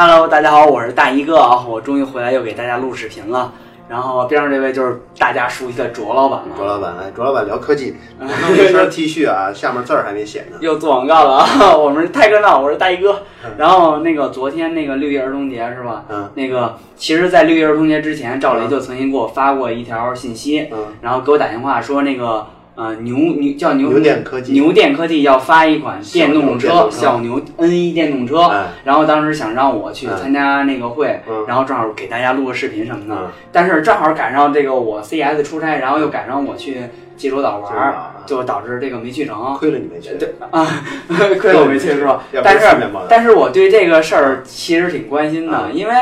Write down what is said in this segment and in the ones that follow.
嗯哈喽，大家好，我是大一哥啊，我终于回来又给大家录视频了。然后边上这位就是大家熟悉的卓老板了，卓老板，哎，卓老板聊科技，弄一身 T 恤啊，下面字儿还没写呢。又做广告了啊！我们太热闹，我是大一哥。然后那个昨天那个六一儿童节是吧？嗯。那个其实，在六一儿童节之前，赵雷就曾经给我发过一条信息，嗯，然后给我打电话说那个。呃，牛牛叫牛牛电科技，牛电科技要发一款电动车，小牛 N 一电动车。然后当时想让我去参加那个会，然后正好给大家录个视频什么的。但是正好赶上这个我 CS 出差，然后又赶上我去济州岛玩，就导致这个没去成。亏了你没去。对啊，亏了我没去是吧？但是但是我对这个事儿其实挺关心的，因为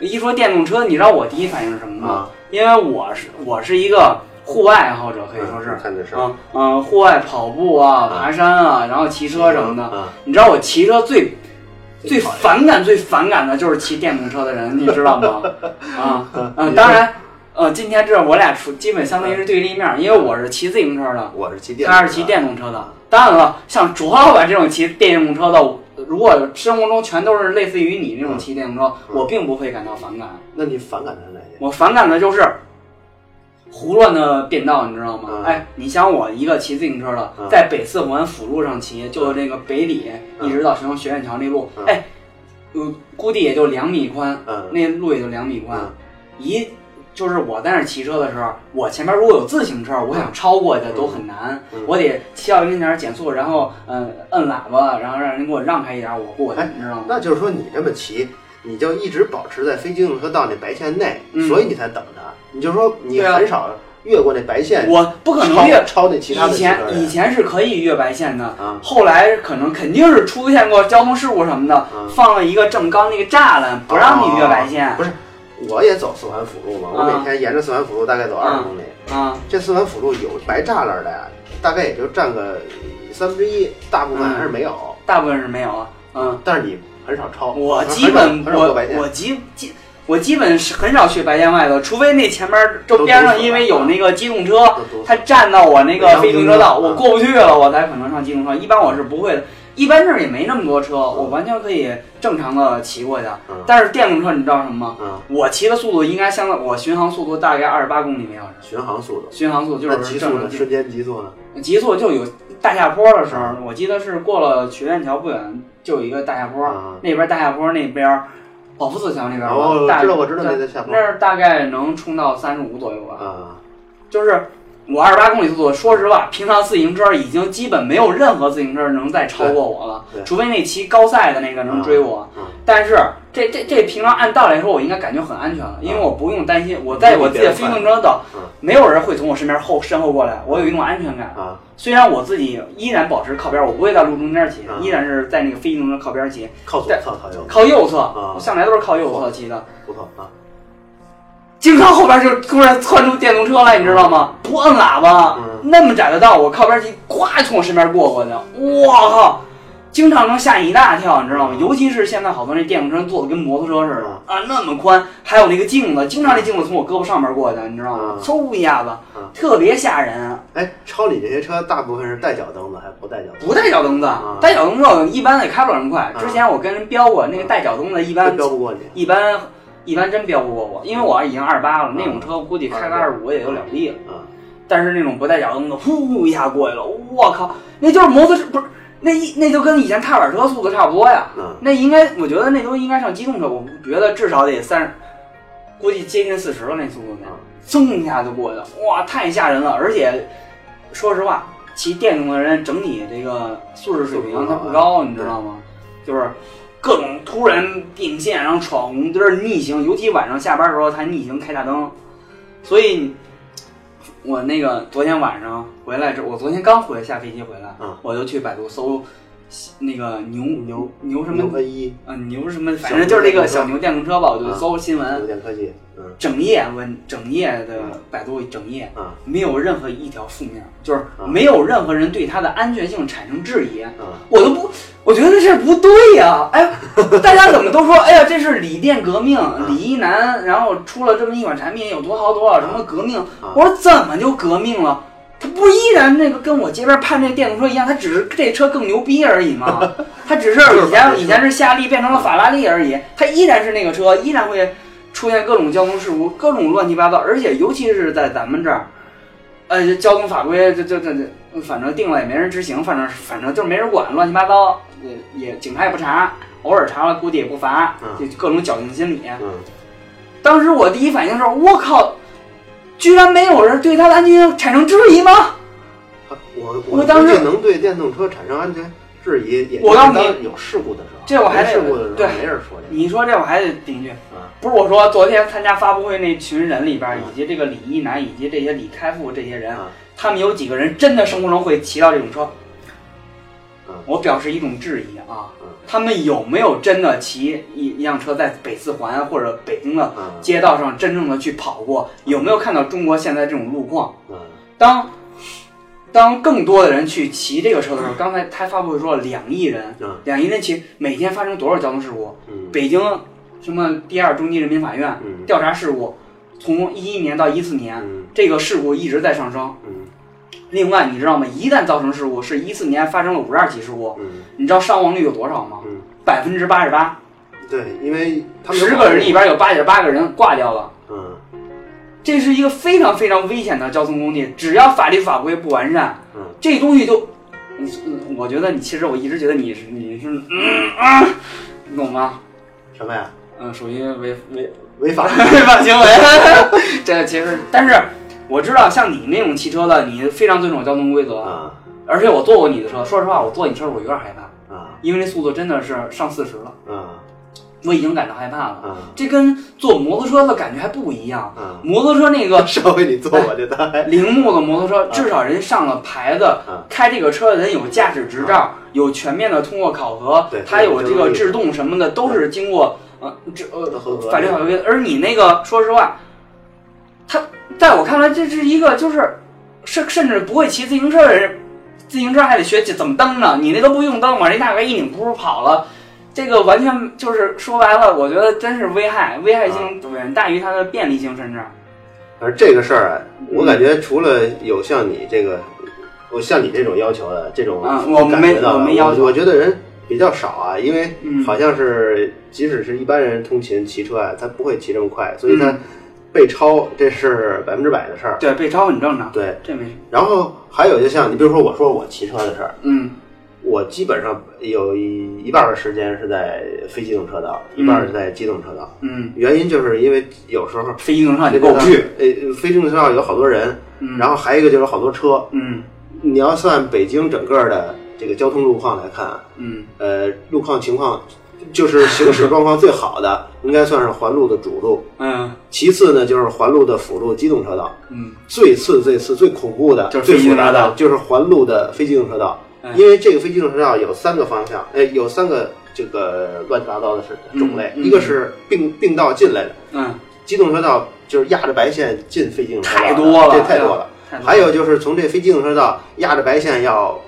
一说电动车，你知道我第一反应是什么吗？因为我是我是一个。户外爱好者可以说是，嗯嗯，户外跑步啊、爬山啊，然后骑车什么的。你知道我骑车最最反感、最反感的就是骑电动车的人，你知道吗？啊嗯，当然，呃，今天这我俩处基本相当于是对立面，因为我是骑自行车的，我是骑他是骑电动车的。当然了，像卓老板这种骑电动车的，如果生活中全都是类似于你这种骑电动车，我并不会感到反感。那你反感的是哪些？我反感的就是。胡乱的变道，你知道吗？哎，你想我一个骑自行车的，在北四环辅路上骑，就那个北里一直到什学院桥那路，哎，嗯，估计也就两米宽，那路也就两米宽。一就是我在那骑车的时候，我前面如果有自行车，我想超过去都很难，我得骑到跟前减速，然后嗯摁喇叭，然后让人给我让开一点，我过去，你知道吗？那就是说你这么骑，你就一直保持在非机动车道那白线内，所以你才等着。你就说你很少越过那白线，我不可能越超那其他的。以前以前是可以越白线的，后来可能肯定是出现过交通事故什么的，放了一个这么高那个栅栏，不让你越白线。不是，我也走四环辅路嘛，我每天沿着四环辅路大概走二十公里。啊，这四环辅路有白栅栏的呀，大概也就占个三分之一，大部分还是没有。大部分是没有啊，嗯，但是你很少超。我基本我我基基。我基本是很少去白线外头，除非那前面就边上因为有那个机动车，它占到我那个非机动车道，我过不去了，我才可能上机动车。一般我是不会的，一般这儿也没那么多车，我完全可以正常的骑过去。但是电动车你知道什么吗？我骑的速度应该相当，我巡航速度大概二十八公里每小时。巡航速度？巡航速度就是极速的瞬间极速呢？极速就有大下坡的时候，我记得是过了曲院桥不远就有一个大下坡，那边大下坡那边。保福寺桥那边吧，知道我知道那在下坡，那儿大概能冲到三十五左右吧。啊，就是我二十八公里速度，说实话，平常自行车已经基本没有任何自行车能再超过我了，除非那骑高赛的那个能追我。但是这这这平常按道理来说，我应该感觉很安全了，因为我不用担心我在我自己的自行车道，没有人会从我身边后身后过来，我有一种安全感。啊。虽然我自己依然保持靠边，我不会在路中间骑，依然是在那个非机动车靠边骑。靠左侧，靠右。靠右侧，我向来都是靠右侧骑的。不错啊。经常后边就突然窜出电动车来，你知道吗？不摁喇叭，那么窄的道，我靠边骑，咵从我身边过过去，我靠！经常能吓一大跳，你知道吗？尤其是现在好多那电动车做的跟摩托车似的啊，那么宽，还有那个镜子，经常那镜子从我胳膊上面过去，你知道吗？嗖一下子，特别吓人。哎，超你这些车大部分是带脚蹬子还是不带脚？不带脚蹬子，带脚蹬子一般也开不了那么快。之前我跟人飙过，那个带脚蹬子一般飙不过你，一般一般真飙不过我，因为我已经二十八了，那种车估计开个二十五也就了地了。但是那种不带脚蹬的，呼一下过去了，我靠，那就是摩托车不是。那一那就跟以前踏板车速度差不多呀，那应该我觉得那都应该上机动车，我觉得至少得三十，估计接近四十了那速度呢，噌一下就过去了，哇，太吓人了！而且说实话，骑电动的人整体这个素质水平他不高，你知道吗？就是各种突然并线，然后闯红灯、逆行，尤其晚上下班的时候他逆行开大灯，所以。我那个昨天晚上回来之后，我昨天刚回下飞机回来，我就去百度搜那个牛牛牛什么牛一啊牛什么，反正就是那个小牛电动车吧，我就搜新闻，科技，嗯，整夜文整夜的百度整夜啊，没有任何一条负面，就是没有任何人对它的安全性产生质疑，啊，我都不，我觉得这事不对呀，哎，大家怎么都说，哎呀，这是锂电革命，李一男然后出了这么一款产品有多好多少什么革命，我说怎么就革命了？它不依然那个跟我街边判那电动车一样，它只是这车更牛逼而已嘛。它只是以前以前是夏利变成了法拉利而已，它依然是那个车，依然会出现各种交通事故，各种乱七八糟。而且尤其是在咱们这儿，呃，交通法规这这这这，反正定了也没人执行，反正反正就是没人管，乱七八糟，也也警察也不查，偶尔查了估计也不罚，就各种侥幸心理。当时我第一反应是，我靠！居然没有人对它的安全性产生质疑吗？我我当时能对电动车产生安全质疑，也我告诉你有事故的时候，这我还得事故的时候对没人说这。你说这我还得顶一句，啊，不是我说，昨天参加发布会那群人里边，以及这个李一男，以及这些李开复这些人，他们有几个人真的生活中会骑到这种车？我表示一种质疑啊，他们有没有真的骑一一辆车在北四环或者北京的街道上真正的去跑过？有没有看到中国现在这种路况？当当更多的人去骑这个车的时候，刚才他发布会说了，两亿人，两亿人骑，每天发生多少交通事故？北京什么第二中级人民法院调查事故，从一一年到一四年，这个事故一直在上升。另外，你知道吗？一旦造成事故，是一四年发生了五十二起事故，你知道伤亡率有多少吗？百分之八十八。对，因为十个人里边有八点八个人挂掉了。嗯，这是一个非常非常危险的交通工具，只要法律法规不完善，嗯，这东西就，嗯，我觉得你其实我一直觉得你是你是嗯啊，你懂吗？什么呀？嗯，属于违违违法 违法行为。这个其实，但是。我知道像你那种骑车的，你非常遵守交通规则。啊。而且我坐过你的车，说实话，我坐你车我有点害怕。啊，因为那速度真的是上四十了。啊，我已经感到害怕了。啊。这跟坐摩托车的感觉还不一样。啊。摩托车那个 稍微你坐我这台 铃木的摩托车，至少人上了牌子，开这个车的人有驾驶执照，有全面的通过考核，他有这个制动什么的都是经过呃这呃法律法规。而你那个，说实话，他。在我看来，这是一个就是甚甚至不会骑自行车的人，自行车还得学怎么蹬呢？你那都不用蹬，往这大哥一拧，噗跑了。这个完全就是说白了，我觉得真是危害，危害性远大于它的便利性，甚至。而这个事儿啊，我感觉除了有像你这个，我像你这种要求的这种，我没我没要求，我觉得人比较少啊，因为好像是即使是一般人通勤骑车啊，他不会骑这么快，所以他。被超这是百分之百的事儿，对，被超很正常，对，这没。然后还有就像你，比如说我说我骑车的事儿，嗯，我基本上有一一半的时间是在非机动车道，一半是在机动车道，嗯，原因就是因为有时候非机动车道你过不去，呃，非机动车道有好多人，嗯，然后还有一个就是好多车，嗯，你要算北京整个的这个交通路况来看，嗯，呃，路况情况。就是行驶状况最好的，应该算是环路的主路。嗯，其次呢，就是环路的辅路机动车道。嗯，最次最次最恐怖的、最复杂的，就是环路的非机动车道。因为这个非机动车道有三个方向，哎，有三个这个乱七八糟的是种类。一个是并并道进来的，嗯，机动车道就是压着白线进非机动车道，太多了，这太多了。还有就是从这非机动车道压着白线要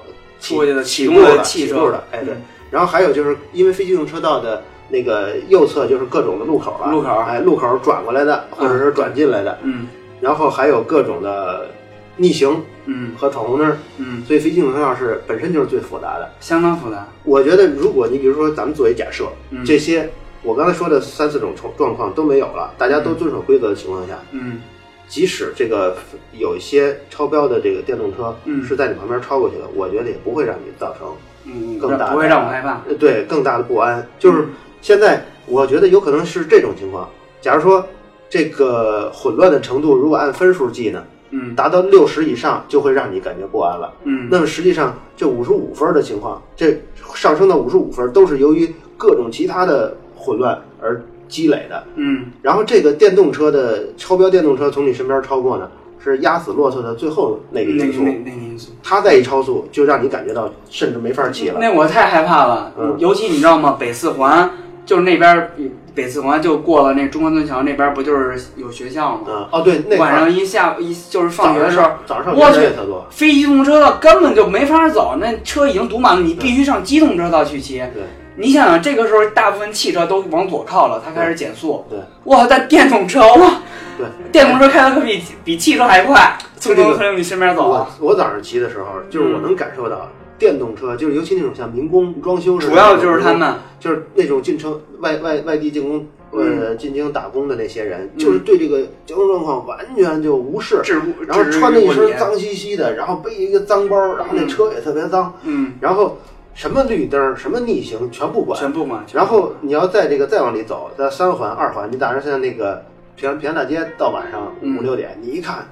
出去的起步的汽车。的，哎对。然后还有就是因为非机动车道的那个右侧就是各种的路口了，路口。哎，路口转过来的或者是转进来的，嗯，然后还有各种的逆行，嗯，和闯红灯，嗯，所以非机动车道是本身就是最复杂的，相当复杂。我觉得如果你比如说咱们作为假设，嗯，这些我刚才说的三四种状状况都没有了，大家都遵守规则的情况下，嗯，即使这个有一些超标的这个电动车，嗯，是在你旁边超过去了，我觉得也不会让你造成。嗯，更大不会让我害怕。对，更大的不安就是现在，我觉得有可能是这种情况。假如说这个混乱的程度如果按分数计呢，嗯，达到六十以上就会让你感觉不安了。嗯，那么实际上这五十五分的情况，这上升到五十五分都是由于各种其他的混乱而积累的。嗯，然后这个电动车的超标电动车从你身边超过呢，是压死骆驼的最后那个因素。那那因素，他再一超速，就让你感觉到甚至没法骑了。那我太害怕了，尤其你知道吗？北四环就是那边。北四环就过了那中关村桥那边，不就是有学校吗？嗯，哦对，晚上一下一就是放学的时候，早上我去，非机动车道根本就没法走，那车已经堵满了，你必须上机动车道去骑。对，你想想，这个时候大部分汽车都往左靠了，它开始减速。对，哇，但电动车哇，对，电动车开的可比比汽车还快，从从你身边走。我我早上骑的时候，就是我能感受到。电动车就是尤其那种像民工装修主要就是他们，就是那种进城外外外地进工呃进京打工的那些人，就是对这个交通状况完全就无视，然后穿着一身脏兮兮的，然后背一个脏包，然后那车也特别脏，嗯，然后什么绿灯什么逆行全不管，全不管。然后你要在这个再往里走，在三环二环，你打上现在那个平安平安大街，到晚上五六点，你一看。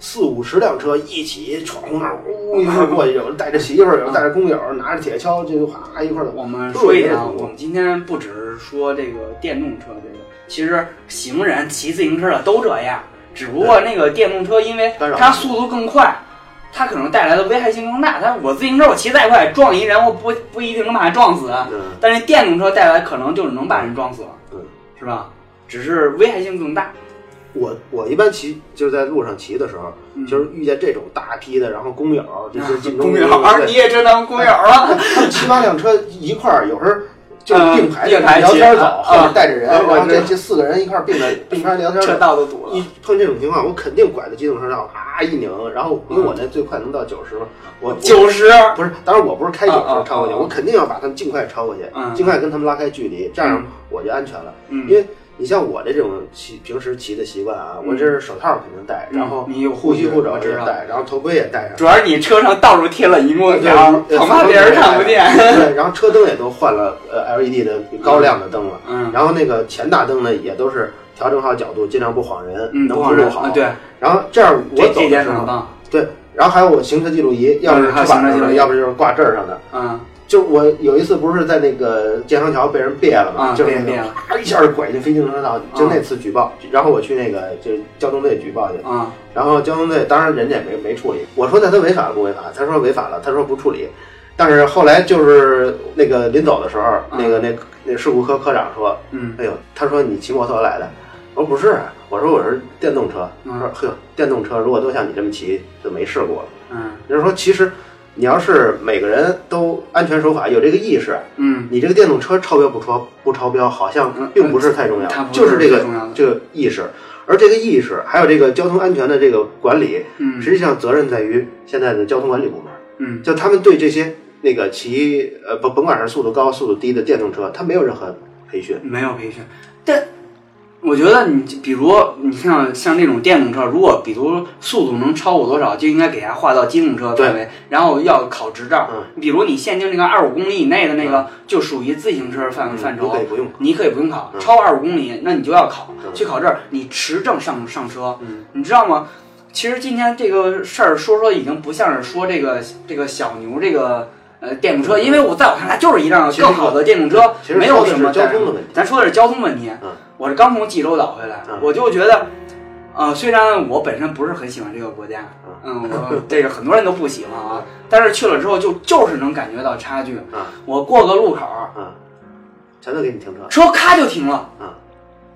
四五十辆车一起闯红灯，呜一块过去，有人带着媳妇儿，有人带着工友，拿着铁锹，就哗一块儿。我们说一点啊，我们今天不只是说这个电动车这个，其实行人、骑自行车的都这样，只不过那个电动车因为它速度更快，它可能带来的危害性更大。但是我自行车我骑再快，撞一人我不不一定能把他撞死，但是电动车带来可能就是能把人撞死了，是吧？只是危害性更大。我我一般骑就是在路上骑的时候，就是遇见这种大批的，然后工友，就是进工友，你也知道工友了。七八辆车一块儿，有时候就是并排聊天走，后面带着人，然后这这四个人一块儿并着 并排聊天。车道都堵了。一碰这种情况，我肯定拐到机动车道，啪一拧，然后因为我那最快能到九十嘛，我九十不是，当然我不是开九十超过去，我肯定要把他们尽快超过去，尽快跟他们拉开距离，这样我就安全了，因为。你像我这种骑平时骑的习惯啊，我这是手套肯定戴，然后你有呼吸护肘也戴，然后头盔也戴上。主要是你车上到处贴了荧幕条，恐怕别人看不见。对，然后车灯也都换了呃 LED 的高亮的灯了，嗯，然后那个前大灯呢也都是调整好角度，尽量不晃人，能晃路好。对，然后这样我走的时候，对，然后还有我行车记录仪，要是车把上的，要不就是挂这儿上的，嗯。就我有一次不是在那个建康桥被人别了嘛，就是那个啪一下就拐进非机动车道，就那次举报，然后我去那个就交通队举报去，然后交通队当然人家也没没处理，我说那他违法了不违法？他说违法了，他说不处理，但是后来就是那个临走的时候，那个那那事故科科长说，嗯，哎呦，他说你骑摩托来的，我说不是，我说我是电动车，他说呵，电动车如果都像你这么骑就没事故了，嗯，就是说其实。你要是每个人都安全守法，有这个意识，嗯，你这个电动车超标不超不超标，好像并不是太重要，就是这个这个意识，而这个意识还有这个交通安全的这个管理，嗯，实际上责任在于现在的交通管理部门，嗯，就他们对这些那个骑呃不甭管是速度高速度低的电动车，他没有任何培训，没有培训，但。我觉得你比如你像像那种电动车，如果比如速度能超过多少，就应该给它划到机动车范围，然后要考执照。比如你限定那个二五公里以内的那个，就属于自行车范范畴，你可以不用考。超二五公里，那你就要考，去考证，你持证上上车。你知道吗？其实今天这个事儿说说已经不像是说这个这个小牛这个呃电动车，因为我在我看来就是一辆更好的电动车，没有什么交通的问题。咱说的是交通问题。我是刚从济州岛回来，我就觉得，呃，虽然我本身不是很喜欢这个国家，嗯，我这个很多人都不喜欢啊，但是去了之后就就是能感觉到差距。我过个路口，嗯，全都给你停车，车咔就停了。嗯，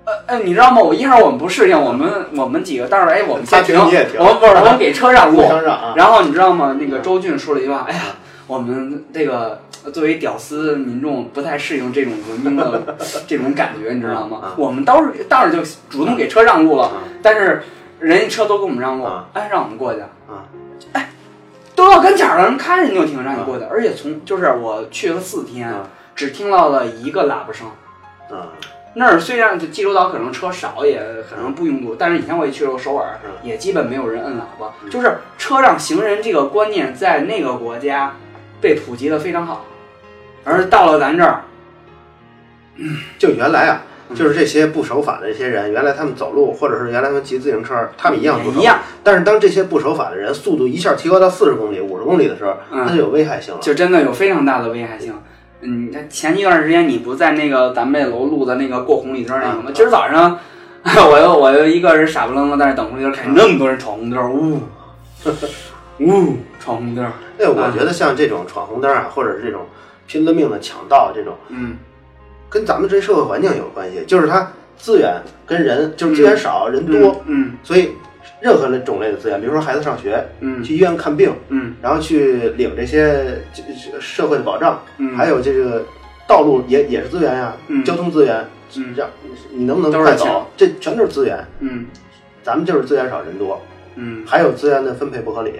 呃呃，你知道吗？我一开始我们不适应，我们我们几个当时哎，我们先停，我们不是我们给车让路，然后你知道吗？那个周俊说了一句话，哎呀。我们这个作为屌丝民众不太适应这种文明的 这种感觉，你知道吗？我们倒是倒是就主动给车让路了，但是人家车都给我们让路，哎，让我们过去，哎，都到跟前了，人看着你就停，让你过去。而且从就是我去了四天，只听到了一个喇叭声。那儿虽然济州岛可能车少，也可能不拥堵，但是以前我也去过首尔，也基本没有人摁喇叭。就是车让行人这个观念在那个国家。被普及的非常好，而到了咱这儿，就原来啊，就是这些不守法的这些人，原来他们走路，或者是原来他们骑自行车，他们一样不守。一样。但是当这些不守法的人速度一下提高到四十公里、五十公里的时候，那就有危害性了。就真的有非常大的危害性。嗯，前一段时间你不在那个咱们这楼录的那个过红绿灯那个吗？今儿早上 我又我又一个人傻不愣登在那等红绿灯，看那么多人闯红灯，呜，呜，闯红灯。哎，我觉得像这种闯红灯啊，或者是这种拼了命的抢道这种，嗯，跟咱们这社会环境有关系，就是它资源跟人，就是资源少人多，嗯，所以任何的种类的资源，比如说孩子上学，嗯，去医院看病，嗯，然后去领这些社会的保障，嗯，还有这个道路也也是资源呀，交通资源，嗯，让你能不能快走，这全都是资源，嗯，咱们就是资源少人多，嗯，还有资源的分配不合理，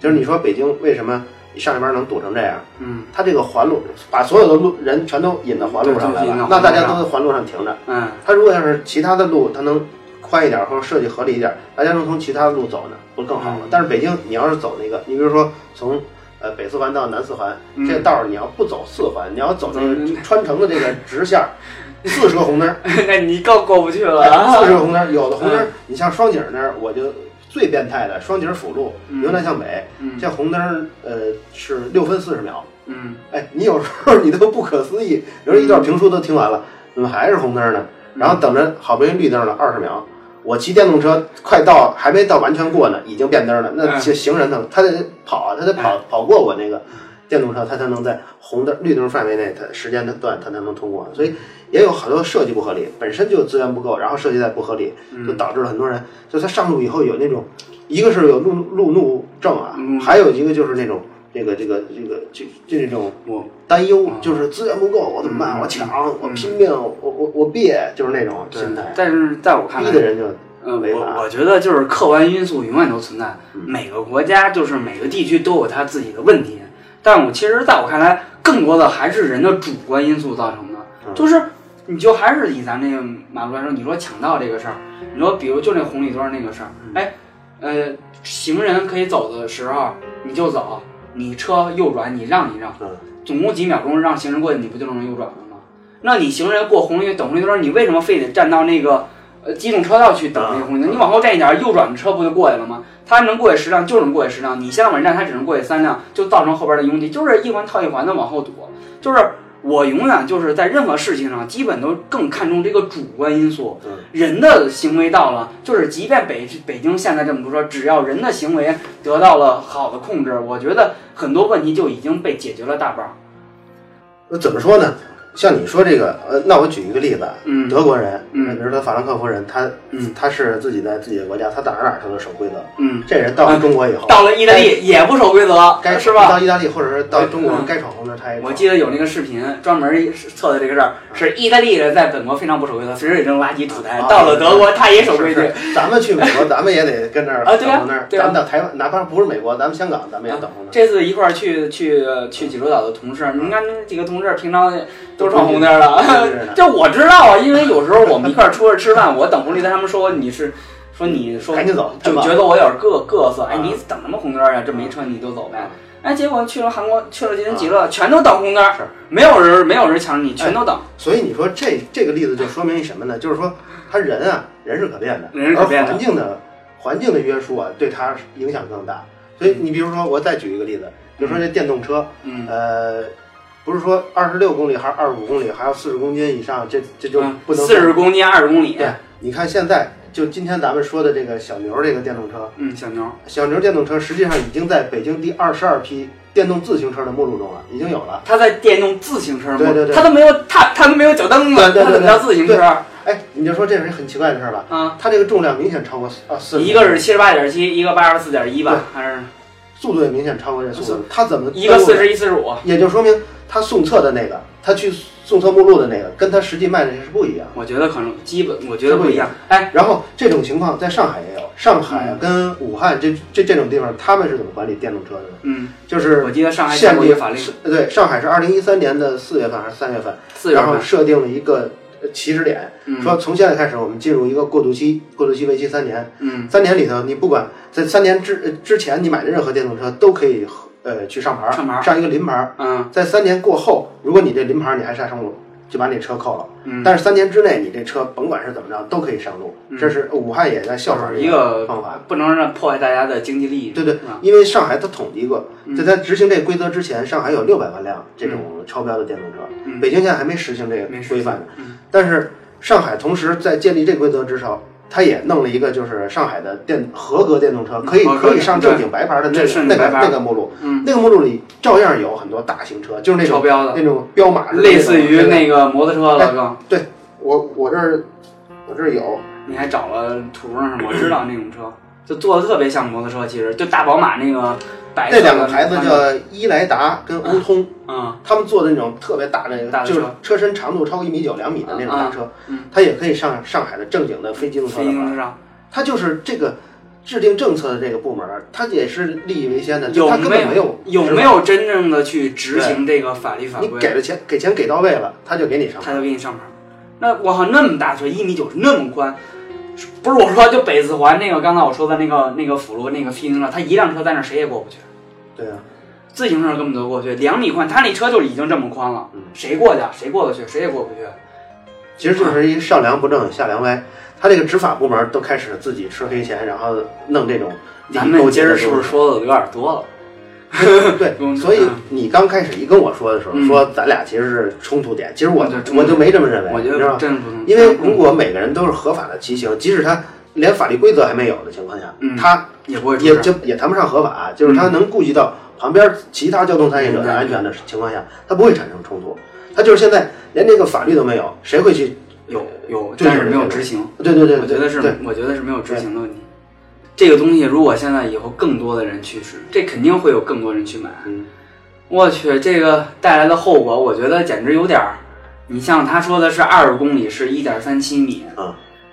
就是你说北京为什么你上下班能堵成这样？嗯，它这个环路把所有的路人全都引到环路上来了，那大家都在环路上停着，嗯，它如果要是其他的路，它能。宽一点或者设计合理一点，大家能从其他的路走呢，不更好吗？但是北京，你要是走那个，你比如说从呃北四环到南四环，这个道儿你要不走四环，你要走那个穿城的这个直线，四十个红灯，那你更过不去了。四十个红灯，有的红灯，你像双井那儿，我就最变态的双井辅路由南向北，这红灯呃是六分四十秒。嗯，哎，你有时候 你都不可思议，比如一段评书都听完了，怎么还是红灯呢？然后等着好不容易绿灯了二十秒。我骑电动车快到，还没到完全过呢，已经变灯了。那行人呢？他得跑啊，他得跑跑过我那个电动车，它才能在红灯、绿灯范围内，它时间段它才能通过。所以也有好多设计不合理，本身就资源不够，然后设计再不合理，就导致了很多人，就他上路以后有那种，一个是有路路怒症啊，还有一个就是那种这个这个这个这这种担忧，就是资源不够，我怎么办？我抢，我拼命，我我我别，就是那种心态。但是在我看来，逼的人就。嗯，我我觉得就是客观因素永远都存在，每个国家就是每个地区都有它自己的问题，但我其实在我看来，更多的还是人的主观因素造成的。就是你就还是以咱这个马路来说，你说抢道这个事儿，你说比如就那红绿灯那个事儿，哎，呃，行人可以走的时候你就走，你车右转你让一让，总共几秒钟让行人过去，你不就能右转了吗？那你行人过红绿等红绿灯，你为什么非得站到那个？呃，机动车道去等那个红绿灯，你往后站一点，右转的车不就过去了吗？它能过去十辆，就能过去十辆。你先往站，它只能过去三辆，就造成后边的拥挤，就是一环套一环的往后堵。就是我永远就是在任何事情上，基本都更看重这个主观因素。人的行为到了，就是即便北北京现在这么多车，只要人的行为得到了好的控制，我觉得很多问题就已经被解决了大半。那怎么说呢？像你说这个，呃，那我举一个例子，嗯，德国人，嗯，比如说法兰克福人，他，嗯，他是自己在自己的国家，他哪儿哪儿他都守规则，嗯，这人到了中国以后，到了意大利也不守规则，该是吧？到意大利或者是到中国该闯红灯他也。我记得有那个视频专门测的这个事儿，是意大利人在本国非常不守规则，随时扔垃圾吐痰，到了德国他也守规矩。咱们去美国，咱们也得跟那儿啊，对啊，咱们到台湾，哪怕不是美国，咱们香港，咱们也等红灯。这次一块儿去去去济州岛的同事，你看那几个同事平常都闯红灯了。这我知道啊，因为有时候我们一块儿出去吃饭，我等红绿灯，他们说你是说你说赶紧走，就觉得我有点各各色。哎，你等什么红灯呀？这没车你就走呗。哎，结果去了韩国，去了吉林极乐，全都等红灯，没有人没有人抢着你，全都等。所以你说这这个例子就说明什么呢？就是说他人啊，人是可变的，人是可变的，环境的环境的约束啊，对他影响更大。所以你比如说，我再举一个例子，比如说这电动车，呃。不是说二十六公里还是二十五公里，还要四十公斤以上，这这就不能四十公斤二十公里。对，你看现在就今天咱们说的这个小牛这个电动车，嗯，小牛，小牛电动车实际上已经在北京第二十二批电动自行车的目录中了，已经有了。它在电动自行车对对对，它都没有它它都没有脚蹬子，它怎么叫自行车？哎，你就说这是很奇怪的事儿吧？啊，它这个重量明显超过啊四，一个是七十八点七，一个八十四点一吧，还是速度也明显超过这速度，他怎么一个四十一四十五？也就说明。他送测的那个，他去送测目录的那个，跟他实际卖的是不一样。我觉得可能基本，我觉得不一样。哎，然后这种情况在上海也有，上海跟武汉这这这种地方，他们是怎么管理电动车的呢？嗯，就是我记得上海限定法令，对，上海是二零一三年的四月份还是三月份，然后设定了一个起始点，说从现在开始我们进入一个过渡期，过渡期为期三年。嗯，三年里头，你不管在三年之之前你买的任何电动车都可以。呃，去上牌，上牌，上一个临牌。嗯，在三年过后，如果你这临牌你还下上路，就把你车扣了。嗯，但是三年之内，你这车甭管是怎么着都可以上路。这是武汉也在效仿一个方法，不能让破坏大家的经济利益。对对，因为上海它统计过，在它执行这规则之前，上海有六百万辆这种超标的电动车。北京现在还没实行这个规范呢。但是上海同时在建立这规则之上，他也弄了一个，就是上海的电合格电动车可以可以上正经白牌的那那个那个目录，那个目录里照样有很多大型车，就是那种那种彪马，类似于那个摩托车了，哥。对，我我这儿我这儿有，你还找了图上？我知道那种车，就做的特别像摩托车，其实就大宝马那个。那两个牌子叫伊莱达跟欧通，嗯，他们做的那种特别大的，就是车身长度超过一米九、两米的那种大车，嗯，它也可以上上海的正经的非机动车。非机动车上，它就是这个制定政策的这个部门，它也是利益为先的，有它根本没有有没有真正的去执行这个法律法规？你给了钱，给钱给到位了，他就给你上，他就给你上牌。那我靠，那么大车，一米九那么宽，不是我说，就北四环那个刚才我说的那个那个辅路那个自行车，他一辆车在那谁也过不去。对啊，自行车根本都过去，两米宽，他那车就已经这么宽了，谁过去？谁过得去？谁也过不去。其实就是一上梁不正下梁歪，他这个执法部门都开始自己吃黑钱，然后弄这种。咱们今儿是不是说的有点多了？对，所以你刚开始一跟我说的时候，说咱俩其实是冲突点，其实我我就没这么认为，你知道吗？真因为如果每个人都是合法的骑行，即使他连法律规则还没有的情况下，他。也不会，也就也谈不上合法，就是他能顾及到旁边其他交通参与者的安全的情况下，他不会产生冲突。他就是现在连这个法律都没有，谁会去？有有，但是没有执行。对对对，我觉得是，我觉得是没有执行的问题。这个东西如果现在以后更多的人去使，这肯定会有更多人去买。我去，这个带来的后果，我觉得简直有点儿。你像他说的是二十公里是一点三七米。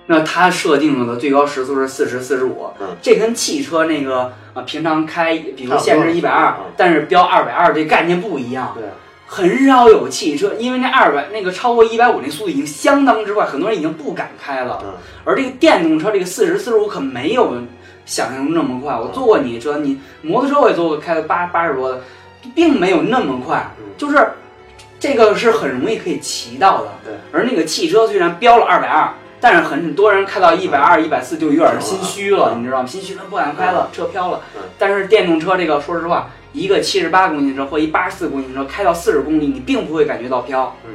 那他设定了的最高时速是四十四十五，这跟汽车那个啊平常开，比如限制一百二，但是标二百二这概念不一样。对，很少有汽车，因为那二百那个超过一百五那速度已经相当之快，很多人已经不敢开了。而这个电动车这个四十四十五可没有想象中那么快。我坐过你车，你摩托车我也坐过，开了八八十多的，并没有那么快。就是这个是很容易可以骑到的。对，而那个汽车虽然标了二百二。但是很多人开到一百二、一百四就有点心虚了，你知道吗？心虚了不敢开了，车飘了。但是电动车这个，说实话，一个七十八公斤的车或一八十四公斤的车开到四十公里，你并不会感觉到飘。嗯，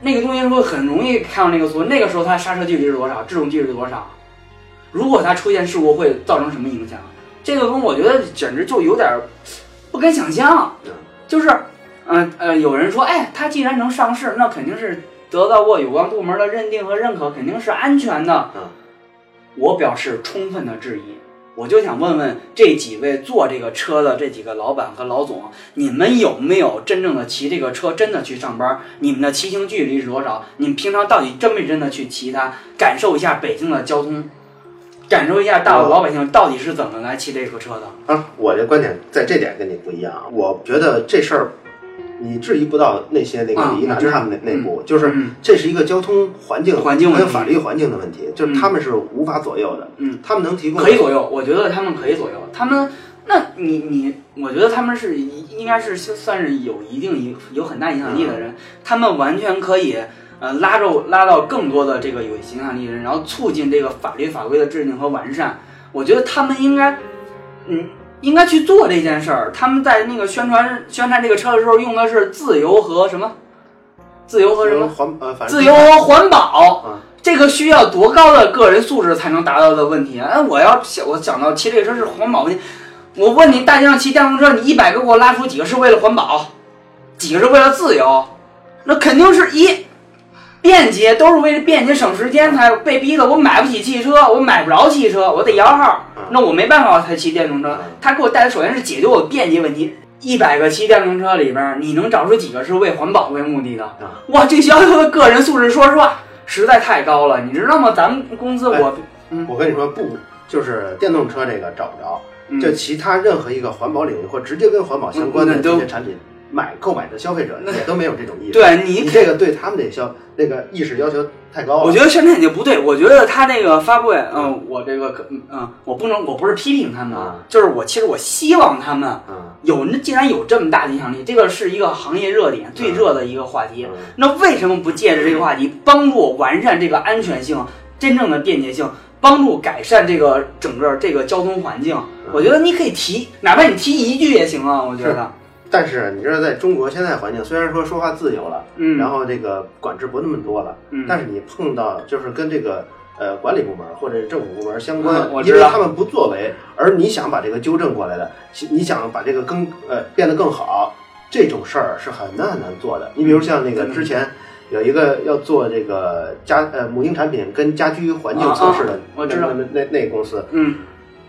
那个东西会很容易开到那个速度。那个时候它刹车距离是多少？制动距离是多少？如果它出现事故会造成什么影响？这个东西我觉得简直就有点不敢想象。就是，嗯呃，有人说，哎，它既然能上市，那肯定是。得到过有关部门的认定和认可，肯定是安全的。嗯，我表示充分的质疑。我就想问问这几位坐这个车的这几个老板和老总，你们有没有真正的骑这个车，真的去上班？你们的骑行距离是多少？你们平常到底真没真的去骑它，感受一下北京的交通，感受一下大老百姓到底是怎么来骑这个车的？啊，我的观点在这点跟你不一样。我觉得这事儿。你质疑不到那些那个李楠他们内内部，就是这是一个交通环境环境跟法律环境的问题，就是他们是无法左右的。嗯，他们能提供可以左右，我觉得他们可以左右。他们，那你你，我觉得他们是应该是算是有一定影有很大影响力的人，他们完全可以呃拉着拉到更多的这个有影响力的人，然后促进这个法律法规的制定和完善。我觉得他们应该，嗯。应该去做这件事儿。他们在那个宣传宣传这个车的时候，用的是自由和什么？自由和什么？环呃，自由和环保。这个需要多高的个人素质才能达到的问题？哎，我要想我想到骑这个车是环保问题。我问你，大街上骑电动车，你一百个给我拉出几个是为了环保？几个是为了自由？那肯定是一。便捷都是为了便捷省时间才被逼的，我买不起汽车，我买不着汽车，我得摇号，那我没办法，我才骑电动车。他给我带的首先是解决我便捷问题。一百个骑电动车里边，你能找出几个是为环保为目的的？哇，这要求的个人素质，说实话实在太高了，你知道吗？咱们公司我，我跟你说不，就是电动车这个找不着，就其他任何一个环保领域或直接跟环保相关的这些产品。买购买的消费者也都没有这种意识。对你这个对他们的消那个意识要求太高了。我觉得宣传也不对。我觉得他那个发布会，嗯，我这个可嗯，我不能，我不是批评他们啊，就是我其实我希望他们有那既然有这么大的影响力，这个是一个行业热点，最热的一个话题。那为什么不借着这个话题，帮助完善这个安全性、真正的便捷性，帮助改善这个整个这个交通环境？我觉得你可以提，哪怕你提一句也行啊。我觉得。但是你知道，在中国现在环境，虽然说说话自由了，嗯，然后这个管制不那么多了，嗯，但是你碰到就是跟这个呃管理部门或者政府部门相关，因为他们不作为，而你想把这个纠正过来的，你想把这个更呃变得更好，这种事儿是很难很难做的。你比如像那个之前有一个要做这个家呃母婴产品跟家居环境测试的，我知道。那那那公司，嗯，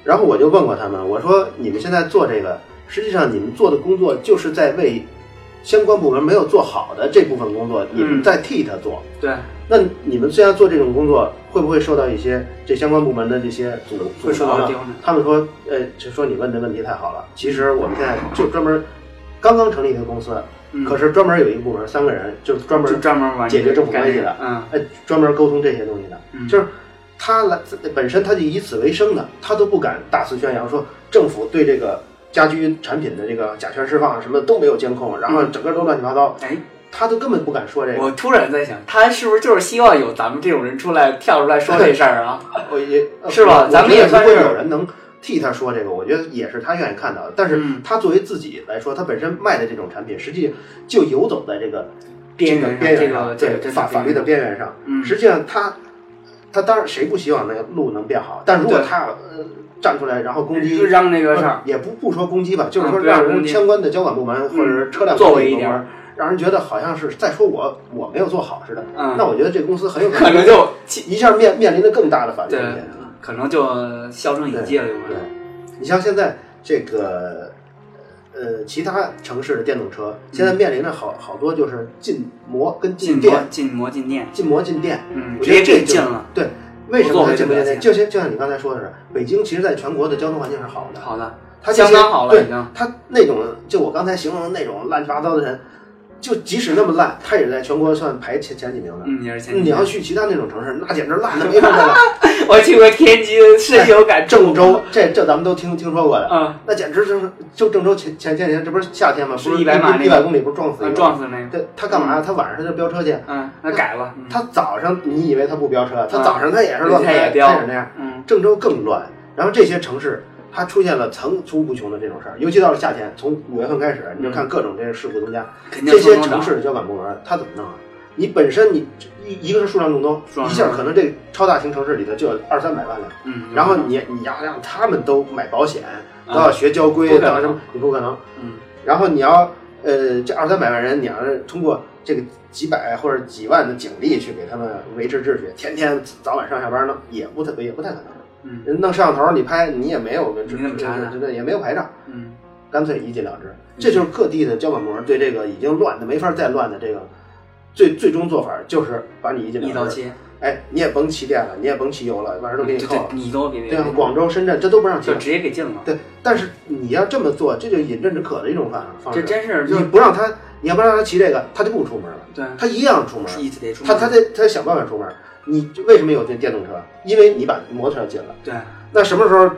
然后我就问过他们，我说你们现在做这个。实际上，你们做的工作就是在为相关部门没有做好的这部分工作，你们在替他做。对。那你们虽然做这种工作，会不会受到一些这相关部门的这些阻阻挠？他们说，呃，就说你问的问题太好了。其实我们现在就专门刚刚成立一个公司，可是专门有一个部门，三个人就专门专门解决政府关系的，嗯，哎，专门沟通这些东西的，就是他来本身他就以此为生的，他都不敢大肆宣扬说政府对这个。家居产品的这个甲醛释放什么都没有监控，然后整个都乱七八糟。哎，他都根本不敢说这个。我突然在想，他是不是就是希望有咱们这种人出来跳出来说这事儿啊？我 也是吧？咱们也算是有人能替他说这个，我觉得也是他愿意看到的。但是他作为自己来说，他本身卖的这种产品，实际就游走在这个边缘边缘上，对法法律的边缘上。实际上，他他当然谁不希望那个路能变好？但如果他呃。站出来，然后攻击，让那个事儿，也不不说攻击吧，就是说让人相关的交管部门或者是车辆作为一点，让人觉得好像是在说我我没有做好似的。那我觉得这公司很有可能就一下面面临着更大的法律风险，可能就销声匿迹了。对，你像现在这个呃其他城市的电动车，现在面临着好好多就是禁摩跟禁电，禁摩禁电，禁摩禁电，嗯，直接这禁了，对。为什么这么电？就像就像你刚才说的是，北京其实在全国的交通环境是好的，好的，它相当好了。对，它那种就我刚才形容的那种乱七八糟的人。就即使那么烂，它也在全国算排前前几名的。嗯，也是前几名。你要去其他那种城市，那简直烂的没法看了。我去过天津，深有感。郑州，这这咱们都听听说过的。嗯。那简直就是就郑州前前些年，这不是夏天吗？不是一百码一百公里不是撞死撞死那个。对，他干嘛呀？他晚上他就飙车去。嗯，那改了。他早上你以为他不飙车，他早上他也是乱开，他也那样。嗯。郑州更乱，然后这些城市。它出现了层出不穷的这种事儿，尤其到了夏天，从五月份开始，你就看各种这些事故增加。这些城市的交管部门，他怎么弄啊？你本身你一一个是数量众多，一下可能这超大型城市里头就有二三百万辆。嗯。然后你你要让他们都买保险，都要学交规，都要什么？你不可能。嗯。然后你要呃这二三百万人，你要是通过这个几百或者几万的警力去给他们维持秩序，天天早晚上下班呢，也不特别也不太可能。人弄摄像头你拍，你也没有个也没有牌照，嗯，干脆一禁了之。这就是各地的交管部门对这个已经乱的没法再乱的这个最最终做法，就是把你一禁了之。哎，你也甭骑电了，你也甭骑油了，晚上都给你扣了。你都给对啊，广州、深圳这都不让骑，就直接给禁了。对，但是你要这么做，这就饮鸩止渴的一种方方式。这真是，你不让他，你要不让他骑这个，他就不出门了。对，他一样出门，得出门。他他得他得想办法出门。你为什么有这电动车？因为你把摩托车禁了。对。那什么时候，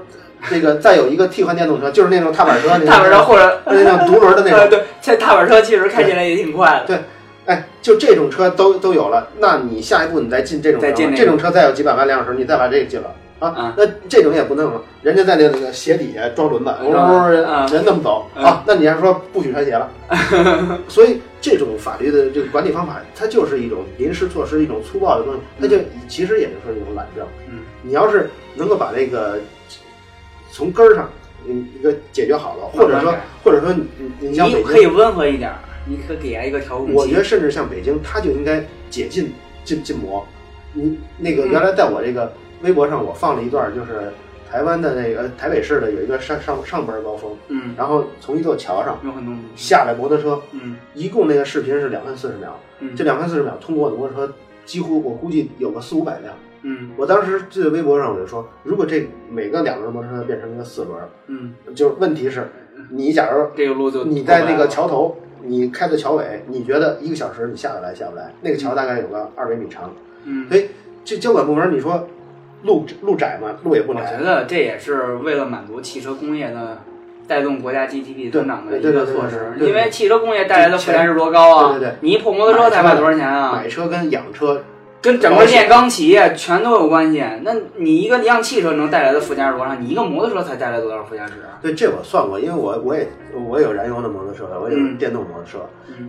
这个再有一个替换电动车，就是那种踏板车，踏板车或者那种独轮的那种。对，现在踏板车其实开起来也挺快的。对，哎，就这种车都都有了，那你下一步你再进这种车，这种车再有几百万辆的时候，你再把这个进了啊？那这种也不弄了，人家在那个鞋底下装轮子，人人那么走啊？那你还说不许穿鞋了？所以这种法律的这个管理方法，它就是一种临时措施，一种粗暴的东西，它就其实也就是一种懒政。嗯，你要是。能够把这个从根儿上，嗯，一个解决好了，或者说，或者说，你你像北京可以温和一点，你可给他一个调控。我觉得，甚至像北京，它就应该解禁禁禁摩。你那个原来在我这个微博上，我放了一段，就是台湾的那个台北市的有一个上上上班高峰，嗯，然后从一座桥上有很多下来摩托车，嗯，一共那个视频是两分四十秒，嗯，这两分四十秒通过的摩托车几乎我估计有个四五百辆。嗯，我当时在微博上我就说，如果这每个两轮摩托车变成一个四轮，嗯，就是问题是，你假如这个路就你在那个桥头，你开到桥尾，你觉得一个小时你下得来下不来？那个桥大概有个二百米长，嗯，所以这交管部门你说路路窄嘛？路也不窄。我觉得这也是为了满足汽车工业的带动国家 GDP 增长的一个措施，因为汽车工业带来的负担是多高啊？对对对，你一破摩托车才卖多少钱啊？买车跟养车。跟整个炼钢企业全都有关系。那你一个辆汽车能带来的附加值多少？你一个摩托车才带来多少附加值？对，这我算过，因为我我也我有燃油的摩托车，我有电动摩托车。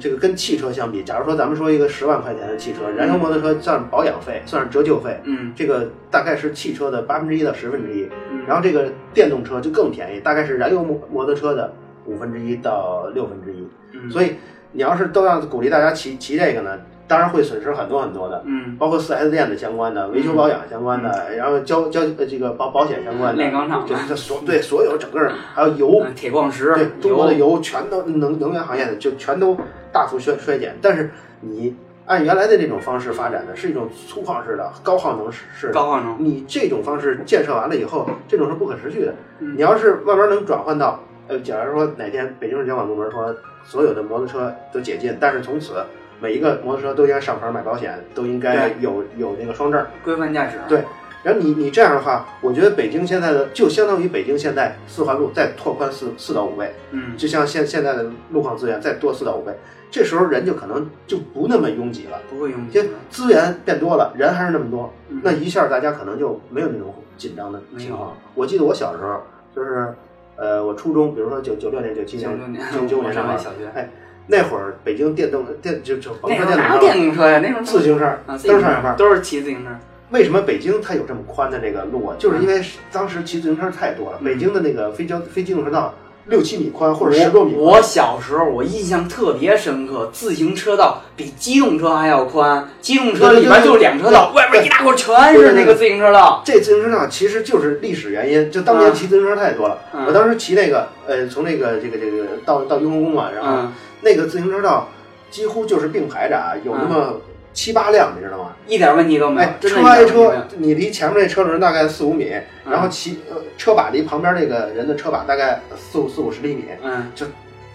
这个跟汽车相比，假如说咱们说一个十万块钱的汽车，燃油摩托车算保养费，算是折旧费，嗯，这个大概是汽车的八分之一到十分之一。然后这个电动车就更便宜，大概是燃油摩摩托车的五分之一到六分之一。所以你要是都要鼓励大家骑骑这个呢？当然会损失很多很多的，嗯，包括四 S 店的相关的维修保养相关的，然后交交这个保保险相关的，炼钢厂，这这所对所有整个还有油，铁矿石，对中国的油全都能能源行业的就全都大幅衰衰减。但是你按原来的这种方式发展的是一种粗犷式的高耗能式，高耗能，你这种方式建设完了以后，这种是不可持续的。你要是慢慢能转换到，呃，假如说哪天北京市交管部门说所有的摩托车都解禁，但是从此。每一个摩托车都应该上牌买保险，都应该有有那个双证，规范驾驶。对，然后你你这样的话，我觉得北京现在的就相当于北京现在四环路再拓宽四四到五倍，嗯，就像现现在的路况资源再多四到五倍，这时候人就可能就不那么拥挤了，不会拥挤，资源变多了，人还是那么多，那一下大家可能就没有那种紧张的情况。我记得我小时候就是，呃，我初中，比如说九九六年、九七年、九九年上小学，哎。那会儿北京电动电就就甭说电动车，哪有电动车呀？那时候自行车都是上下班，都是骑自行车。为什么北京它有这么宽的这个路啊？就是因为当时骑自行车太多了。北京的那个非交非机动车道六七米宽或者十多米。我小时候我印象特别深刻，自行车道比机动车还要宽。机动车里边就两车道，外边一大块全是那个自行车道。这自行车道其实就是历史原因，就当年骑自行车太多了。我当时骑那个呃，从那个这个这个到到雍和宫嘛，然后那个自行车道。几乎就是并排着啊，有那么七八辆，你知道吗？一点问题都没有。车挨车，你离前面那车轮大概四五米，然后骑呃车把离旁边那个人的车把大概四五四五十厘米，嗯，就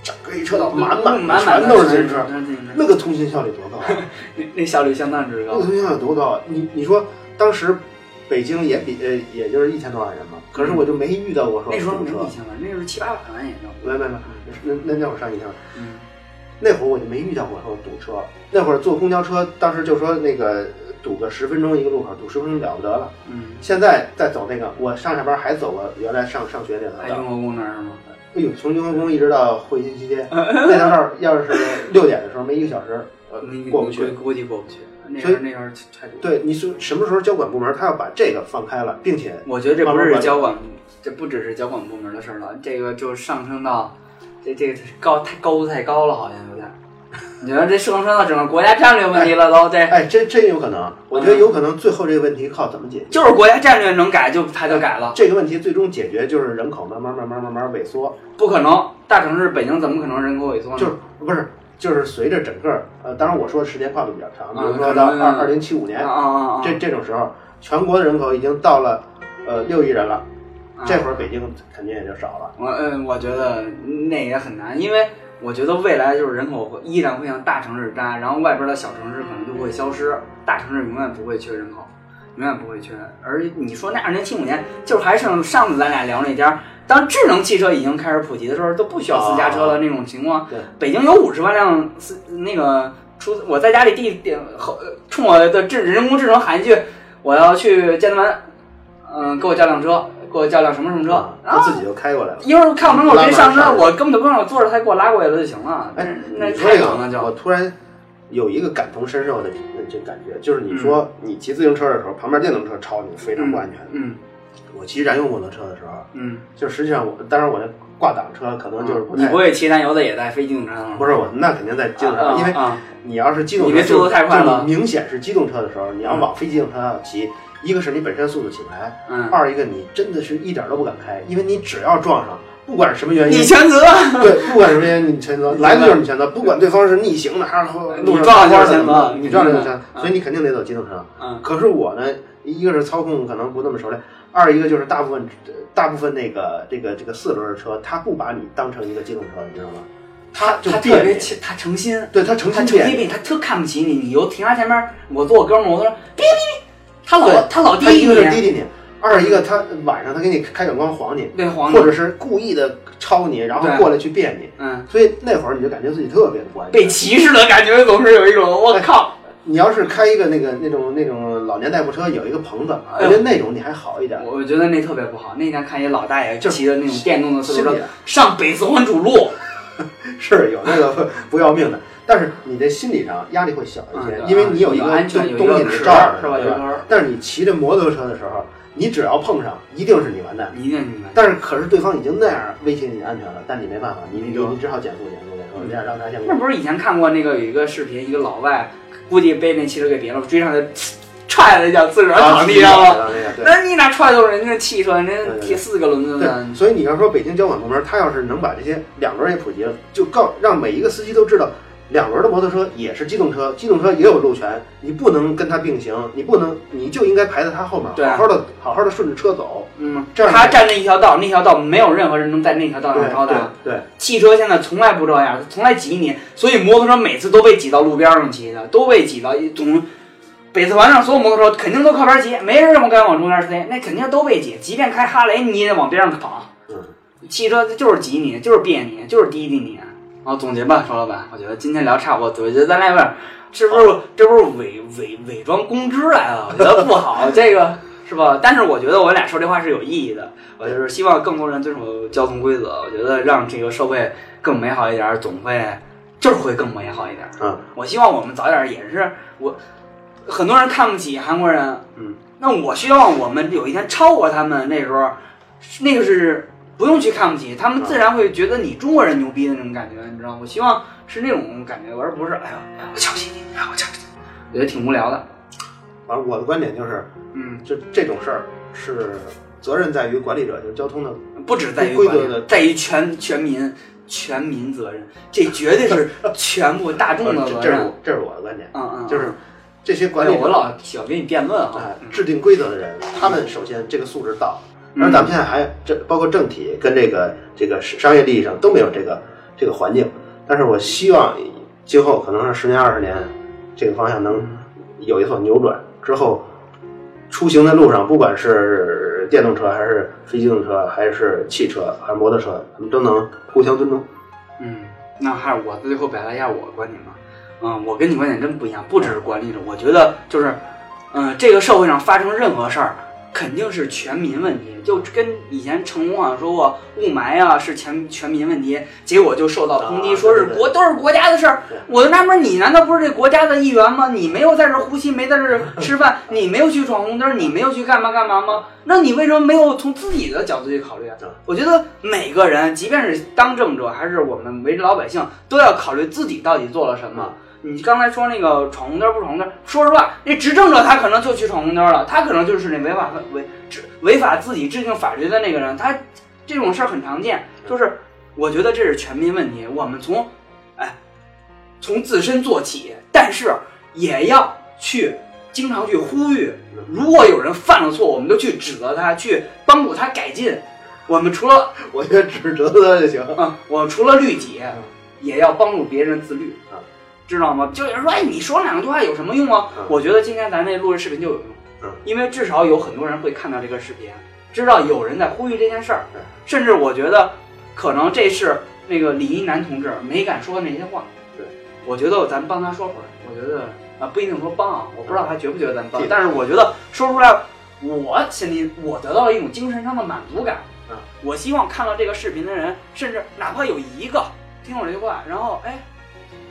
整个一车道满满满全都是自行车，那个通信效率多高？那那效率相当之高。那个通信效率多高？你你说当时北京也比呃也就是一千多万人嘛，可是我就没遇到过说那时候没一千万，那时候七八百万也就。没没没，那那那会儿上一千万。嗯。那会儿我就没遇到过说堵车，那会儿坐公交车，当时就说那个堵个十分钟一个路口，堵十分钟了不得了。嗯，现在再走那个，我上下班还走个原来上上学那条道。雍和宫那儿是吗？哎呦，从雍和宫一直到汇新西街那条道，要是六点的时候没一个小时，呃，过不去，估计过不去。所以那边太堵。对，你说什么时候交管部门他要把这个放开了，并且我觉得这不是交管，这不只是交管部门的事儿了，这个就上升到。这这个高太高度太高了，好像。你说这上升到整个国家战略问题了都？这哎，真真有可能。我觉得有可能最后这个问题靠怎么解决？就是国家战略能改，就他就改了。这个问题最终解决就是人口慢慢慢慢慢慢萎缩。不可能，大城市北京怎么可能人口萎缩呢？就是不是就是随着整个呃，当然我说的时间跨度比较长，比如说到二二零七五年，这这种时候，全国的人口已经到了呃六亿人了。这会儿北京肯定也就少了。我嗯，我觉得那也很难，因为我觉得未来就是人口依然会向大城市扎，然后外边的小城市可能就会消失，大城市永远不会缺人口，永远不会缺。而你说那二零七五年，就是还剩上次咱俩聊那家，当智能汽车已经开始普及的时候，都不需要私家车了那种情况。对，北京有五十万辆私那个出，我在家里地点后冲我的智人工智能喊一句，我要去建德门，嗯，给我叫辆车。给我叫辆什么什么车，然后自己就开过来了。一会儿看我门口直接上车，我根本就不用坐着，他给我拉过来了就行了。哎，那太爽了就。我突然有一个感同身受的这感觉，就是你说你骑自行车的时候，旁边电动车超你非常不安全。嗯。我骑燃油摩托车的时候，嗯，就实际上我，当然我那挂挡车可能就是不太。你不会骑燃油的也在非机动车上？不是我，那肯定在机动车，因为你要是机动车，你别速度太快了。明显是机动车的时候，你要往非机动车上骑。一个是你本身速度起不来，嗯，二一个你真的是一点都不敢开，因为你只要撞上，不管是什么原因，你全责。对，不管什么原因你全责，来的就是你全责，不管对方是逆行的还是路上撞了全责，你撞了就全，所以你肯定得走机动车。嗯，可是我呢，一个是操控可能不那么熟练，二一个就是大部分大部分那个这个这个四轮的车，他不把你当成一个机动车，你知道吗？他他特别他诚心，对他诚心变，他特看不起你，你又停他前面，我坐我哥们儿，我说别别别。他老他老滴滴你，滴滴你。二一个他晚上他给你开远光晃你，对晃你，或者是故意的超你，然后过来去别你。嗯，所以那会儿你就感觉自己特别的不安全，被歧视的感觉总是有一种我靠。你要是开一个那个那种那种老年代步车，有一个棚子，我觉得那种你还好一点。我觉得那特别不好。那天看一老大爷骑着那种电动的自行车上北四环主路，是有那个不要命的。但是你的心理上压力会小一些，因为你有一个安全东西罩着，是吧？但是你骑着摩托车的时候，你只要碰上，一定是你完蛋，一定是你完蛋。但是可是对方已经那样威胁你安全了，但你没办法，你你你只好减速减速减速，这样让他先。那不是以前看过那个有一个视频，一个老外估计被那汽车给别了，追上来踹了一脚，自个儿躺地上了。那你哪踹都是人家汽车，人家铁四个轮子的。所以你要说北京交管部门，他要是能把这些两轮也普及了，就告让每一个司机都知道。两轮的摩托车也是机动车，机动车也有路权，你不能跟它并行，你不能，你就应该排在它后面，好好的，好好的顺着车走。嗯，这样他占那一条道，那条道没有任何人能在那条道上超的。对，汽车现在从来不这样，从来挤你，所以摩托车每次都被挤到路边上骑的，都被挤到总北四环上所有摩托车肯定都靠边骑，没人这么敢往中间塞，那肯定都被挤，即便开哈雷你也得往边上跑。嗯，汽车就是挤你，就是别你，就是滴滴你。好，总结吧，邵老板。我觉得今天聊差不多，我觉得咱俩有点，是不是这不是伪伪伪装公知来了？我觉得不好，这个是吧？但是我觉得我俩说这话是有意义的。我就是希望更多人遵守交通规则。我觉得让这个社会更美好一点，总会就是会更美好一点。嗯，我希望我们早点也是我很多人看不起韩国人，嗯，那我希望我们有一天超过他们。那时候，那个是。不用去看不起他们，自然会觉得你中国人牛逼的那种感觉，你知道吗？我希望是那种感觉，而不是哎呀，我瞧不起你，哎，我瞧不起你，我觉得挺无聊的。反正我的观点就是，嗯，就这种事儿是责任在于管理者，就是交通的，不止在于规则的，在于全全民全民责任，这绝对是 全部大众的责任。这是这是我的观点，嗯嗯，就是这些管理，我老喜欢跟你辩论啊，制定规则的人，他们首先这个素质到。而咱们现在还这包括政体跟这个这个商业利益上都没有这个这个环境，但是我希望今后可能是十年二十年，这个方向能有一所扭转之后，出行的路上，不管是电动车还是非机动车，还是汽车还是摩托车，他们都能互相尊重。嗯，那还是我最后表达一下我的观点吧。嗯，我跟你观点真不一样，不只是管理者，我觉得就是，嗯，这个社会上发生任何事儿。肯定是全民问题，就跟以前成龙好像说过雾霾啊是全全民问题，结果就受到抨击，说是国都是国家的事儿。我就纳闷，你难道不是这国家的一员吗？你没有在这呼吸，没在这吃饭，你没有去闯红灯，你没有去干嘛干嘛吗？那你为什么没有从自己的角度去考虑啊？我觉得每个人，即便是当政者还是我们为老百姓，都要考虑自己到底做了什么。你刚才说那个闯红灯不闯红灯？说实话，那执政者他可能就去闯红灯了，他可能就是那违法违制违法自己制定法律的那个人，他这种事儿很常见。就是我觉得这是全民问题，我们从哎从自身做起，但是也要去经常去呼吁，如果有人犯了错，我们就去指责他，去帮助他改进。我们除了 我觉得指责他就行啊，我除了律己，也要帮助别人自律啊。知道吗？就有人说，哎，你说两句话有什么用啊？我觉得今天咱这录制视频就有用，嗯，因为至少有很多人会看到这个视频，知道有人在呼吁这件事儿，甚至我觉得可能这是那个李一男同志没敢说的那些话，对，我觉得咱帮他说出来，我觉得啊不一定说帮啊，我不知道他觉不觉得咱帮，但是我觉得说出来，我心里我得到了一种精神上的满足感，嗯，我希望看到这个视频的人，甚至哪怕有一个听我这句话，然后哎。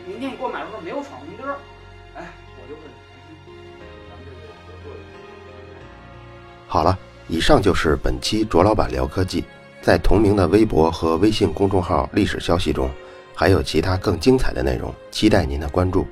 明天你过马路上没有闯红灯儿，哎，我就问，咱们这工作。好了，以上就是本期卓老板聊科技。在同名的微博和微信公众号历史消息中，还有其他更精彩的内容，期待您的关注。